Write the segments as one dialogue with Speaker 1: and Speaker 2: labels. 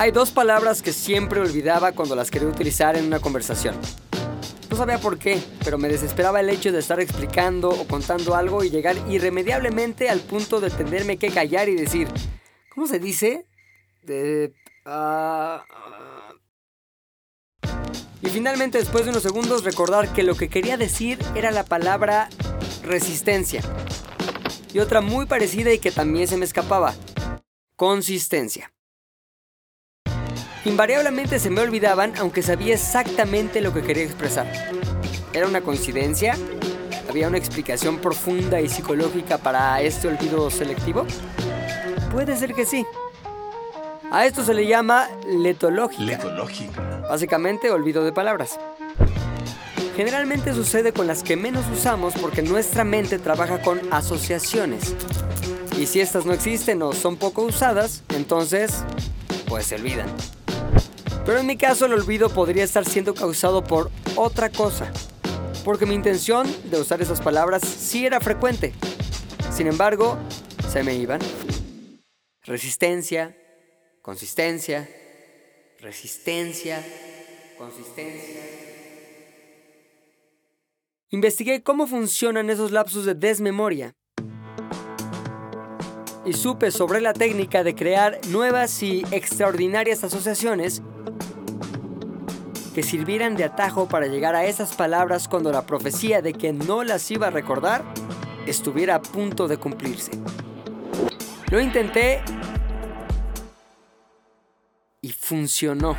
Speaker 1: Hay dos palabras que siempre olvidaba cuando las quería utilizar en una conversación. No sabía por qué, pero me desesperaba el hecho de estar explicando o contando algo y llegar irremediablemente al punto de tenerme que callar y decir, ¿cómo se dice? De... ah". Y finalmente, después de unos segundos, recordar que lo que quería decir era la palabra resistencia. Y otra muy parecida y que también se me escapaba. Consistencia. Invariablemente se me olvidaban aunque sabía exactamente lo que quería expresar. ¿Era una coincidencia? ¿Había una explicación profunda y psicológica para este olvido selectivo? Puede ser que sí. A esto se le llama letológica.
Speaker 2: Letológica.
Speaker 1: Básicamente, olvido de palabras. Generalmente sucede con las que menos usamos porque nuestra mente trabaja con asociaciones. Y si estas no existen o son poco usadas, entonces, pues se olvidan. Pero en mi caso el olvido podría estar siendo causado por otra cosa. Porque mi intención de usar esas palabras sí era frecuente. Sin embargo, se me iban. Resistencia, consistencia, resistencia, consistencia. Investigué cómo funcionan esos lapsos de desmemoria y supe sobre la técnica de crear nuevas y extraordinarias asociaciones que sirvieran de atajo para llegar a esas palabras cuando la profecía de que no las iba a recordar estuviera a punto de cumplirse. Lo intenté y funcionó.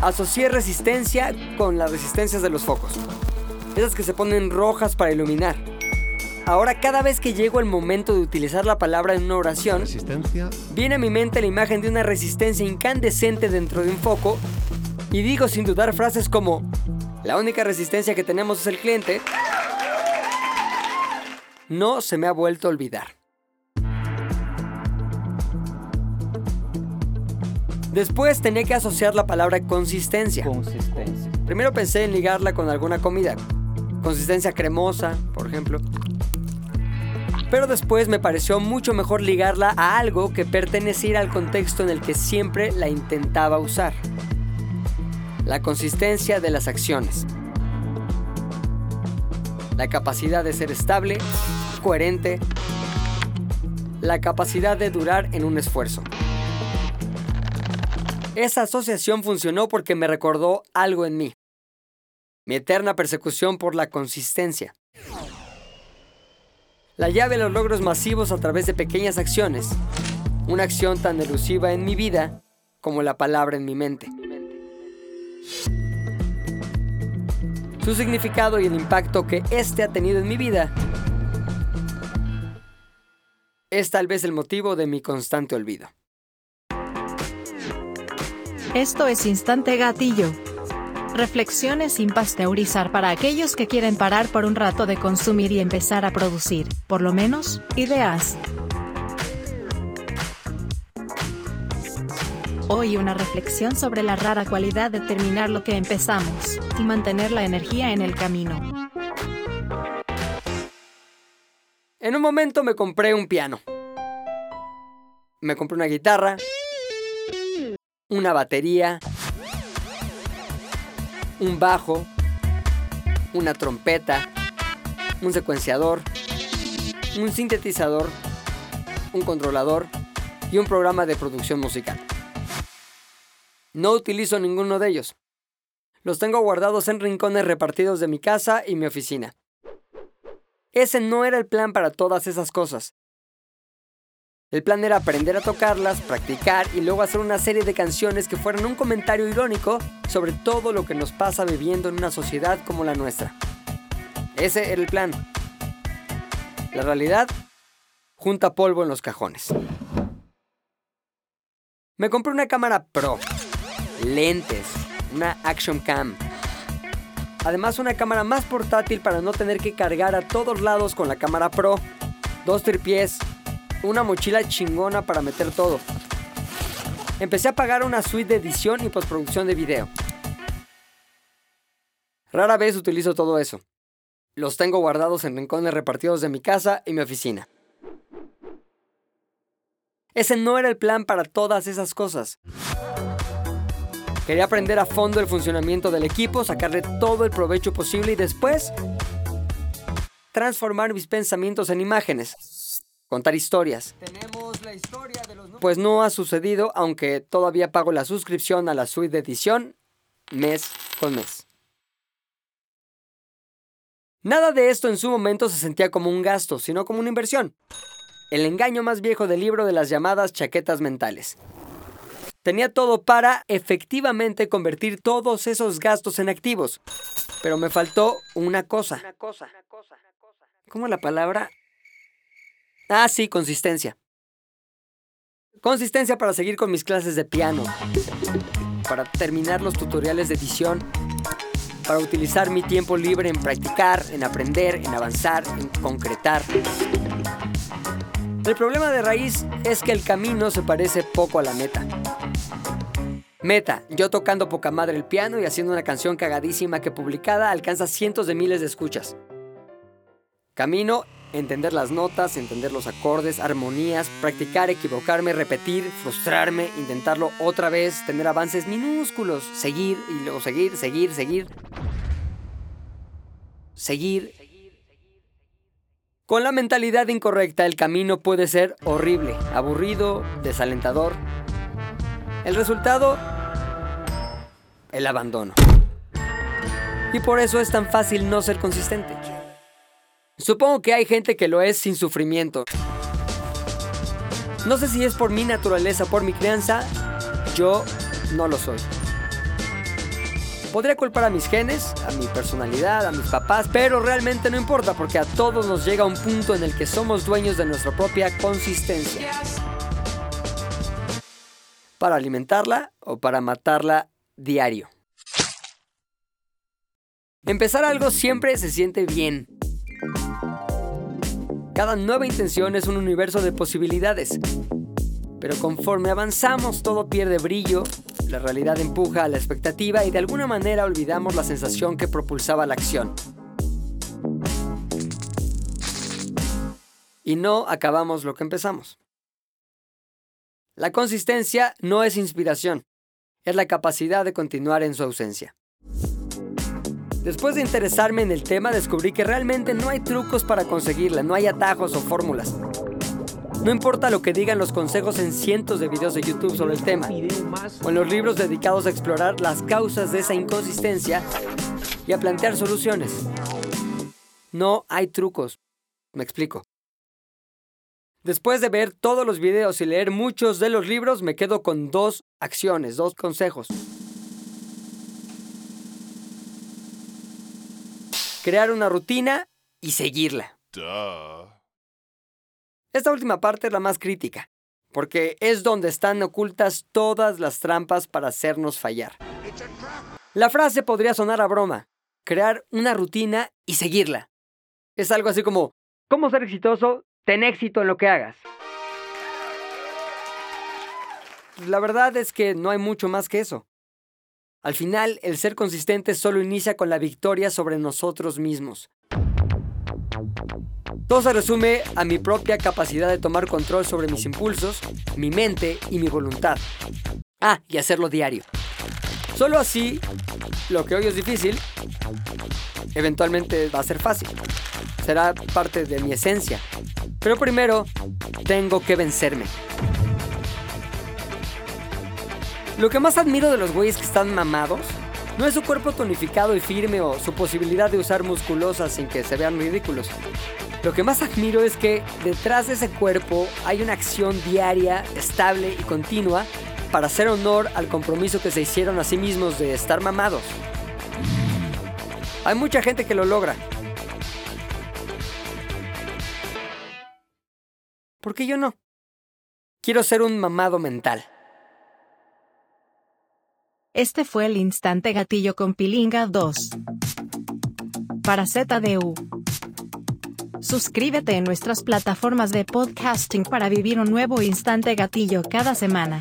Speaker 1: Asocié resistencia con las resistencias de los focos. Esas que se ponen rojas para iluminar. Ahora cada vez que llego el momento de utilizar la palabra en una oración,
Speaker 2: Resistencia.
Speaker 1: viene a mi mente la imagen de una resistencia incandescente dentro de un foco y digo sin dudar frases como, la única resistencia que tenemos es el cliente. No se me ha vuelto a olvidar. Después tenía que asociar la palabra consistencia.
Speaker 3: Consistencia.
Speaker 1: Primero pensé en ligarla con alguna comida. Consistencia cremosa, por ejemplo. Pero después me pareció mucho mejor ligarla a algo que perteneciera al contexto en el que siempre la intentaba usar. La consistencia de las acciones. La capacidad de ser estable, coherente. La capacidad de durar en un esfuerzo. Esa asociación funcionó porque me recordó algo en mí. Mi eterna persecución por la consistencia. La llave a los logros masivos a través de pequeñas acciones. Una acción tan elusiva en mi vida como la palabra en mi mente. Su significado y el impacto que éste ha tenido en mi vida es tal vez el motivo de mi constante olvido.
Speaker 4: Esto es Instante Gatillo. Reflexiones sin pasteurizar para aquellos que quieren parar por un rato de consumir y empezar a producir, por lo menos, ideas. Hoy una reflexión sobre la rara cualidad de terminar lo que empezamos y mantener la energía en el camino.
Speaker 1: En un momento me compré un piano. Me compré una guitarra, una batería, un bajo, una trompeta, un secuenciador, un sintetizador, un controlador y un programa de producción musical. No utilizo ninguno de ellos. Los tengo guardados en rincones repartidos de mi casa y mi oficina. Ese no era el plan para todas esas cosas. El plan era aprender a tocarlas, practicar y luego hacer una serie de canciones que fueran un comentario irónico sobre todo lo que nos pasa viviendo en una sociedad como la nuestra. Ese era el plan. La realidad, junta polvo en los cajones. Me compré una cámara pro, lentes, una Action Cam. Además una cámara más portátil para no tener que cargar a todos lados con la cámara pro, dos tripiés, una mochila chingona para meter todo. Empecé a pagar una suite de edición y postproducción de video. Rara vez utilizo todo eso. Los tengo guardados en rincones repartidos de mi casa y mi oficina. Ese no era el plan para todas esas cosas. Quería aprender a fondo el funcionamiento del equipo, sacarle todo el provecho posible y después transformar mis pensamientos en imágenes, contar historias. Pues no ha sucedido, aunque todavía pago la suscripción a la suite de edición mes con mes. Nada de esto en su momento se sentía como un gasto, sino como una inversión. El engaño más viejo del libro de las llamadas chaquetas mentales. Tenía todo para efectivamente convertir todos esos gastos en activos. Pero me faltó una cosa. ¿Cómo la palabra? Ah, sí, consistencia. Consistencia para seguir con mis clases de piano. Para terminar los tutoriales de edición para utilizar mi tiempo libre en practicar, en aprender, en avanzar, en concretar. El problema de raíz es que el camino se parece poco a la meta. Meta, yo tocando poca madre el piano y haciendo una canción cagadísima que publicada alcanza cientos de miles de escuchas. Camino, entender las notas, entender los acordes, armonías, practicar, equivocarme, repetir, frustrarme, intentarlo otra vez, tener avances minúsculos, seguir y luego seguir, seguir, seguir. Seguir. Con la mentalidad incorrecta el camino puede ser horrible, aburrido, desalentador. El resultado, el abandono. Y por eso es tan fácil no ser consistente. Supongo que hay gente que lo es sin sufrimiento. No sé si es por mi naturaleza, por mi crianza, yo no lo soy. Podría culpar a mis genes, a mi personalidad, a mis papás, pero realmente no importa porque a todos nos llega un punto en el que somos dueños de nuestra propia consistencia. Para alimentarla o para matarla diario. Empezar algo siempre se siente bien, cada nueva intención es un universo de posibilidades. Pero conforme avanzamos todo pierde brillo, la realidad empuja a la expectativa y de alguna manera olvidamos la sensación que propulsaba la acción. Y no acabamos lo que empezamos. La consistencia no es inspiración, es la capacidad de continuar en su ausencia. Después de interesarme en el tema, descubrí que realmente no hay trucos para conseguirla, no hay atajos o fórmulas. No importa lo que digan los consejos en cientos de videos de YouTube sobre el tema, o en los libros dedicados a explorar las causas de esa inconsistencia y a plantear soluciones. No hay trucos. Me explico. Después de ver todos los videos y leer muchos de los libros, me quedo con dos acciones, dos consejos. crear una rutina y seguirla. Esta última parte es la más crítica, porque es donde están ocultas todas las trampas para hacernos fallar. La frase podría sonar a broma, crear una rutina y seguirla. Es algo así como, ¿cómo ser exitoso? Ten éxito en lo que hagas. La verdad es que no hay mucho más que eso. Al final, el ser consistente solo inicia con la victoria sobre nosotros mismos. Todo se resume a mi propia capacidad de tomar control sobre mis impulsos, mi mente y mi voluntad. Ah, y hacerlo diario. Solo así, lo que hoy es difícil, eventualmente va a ser fácil. Será parte de mi esencia. Pero primero, tengo que vencerme. Lo que más admiro de los güeyes que están mamados no es su cuerpo tonificado y firme o su posibilidad de usar musculosas sin que se vean ridículos. Lo que más admiro es que detrás de ese cuerpo hay una acción diaria, estable y continua para hacer honor al compromiso que se hicieron a sí mismos de estar mamados. Hay mucha gente que lo logra. ¿Por qué yo no? Quiero ser un mamado mental.
Speaker 4: Este fue el Instante Gatillo con Pilinga 2. Para ZDU. Suscríbete en nuestras plataformas de podcasting para vivir un nuevo Instante Gatillo cada semana.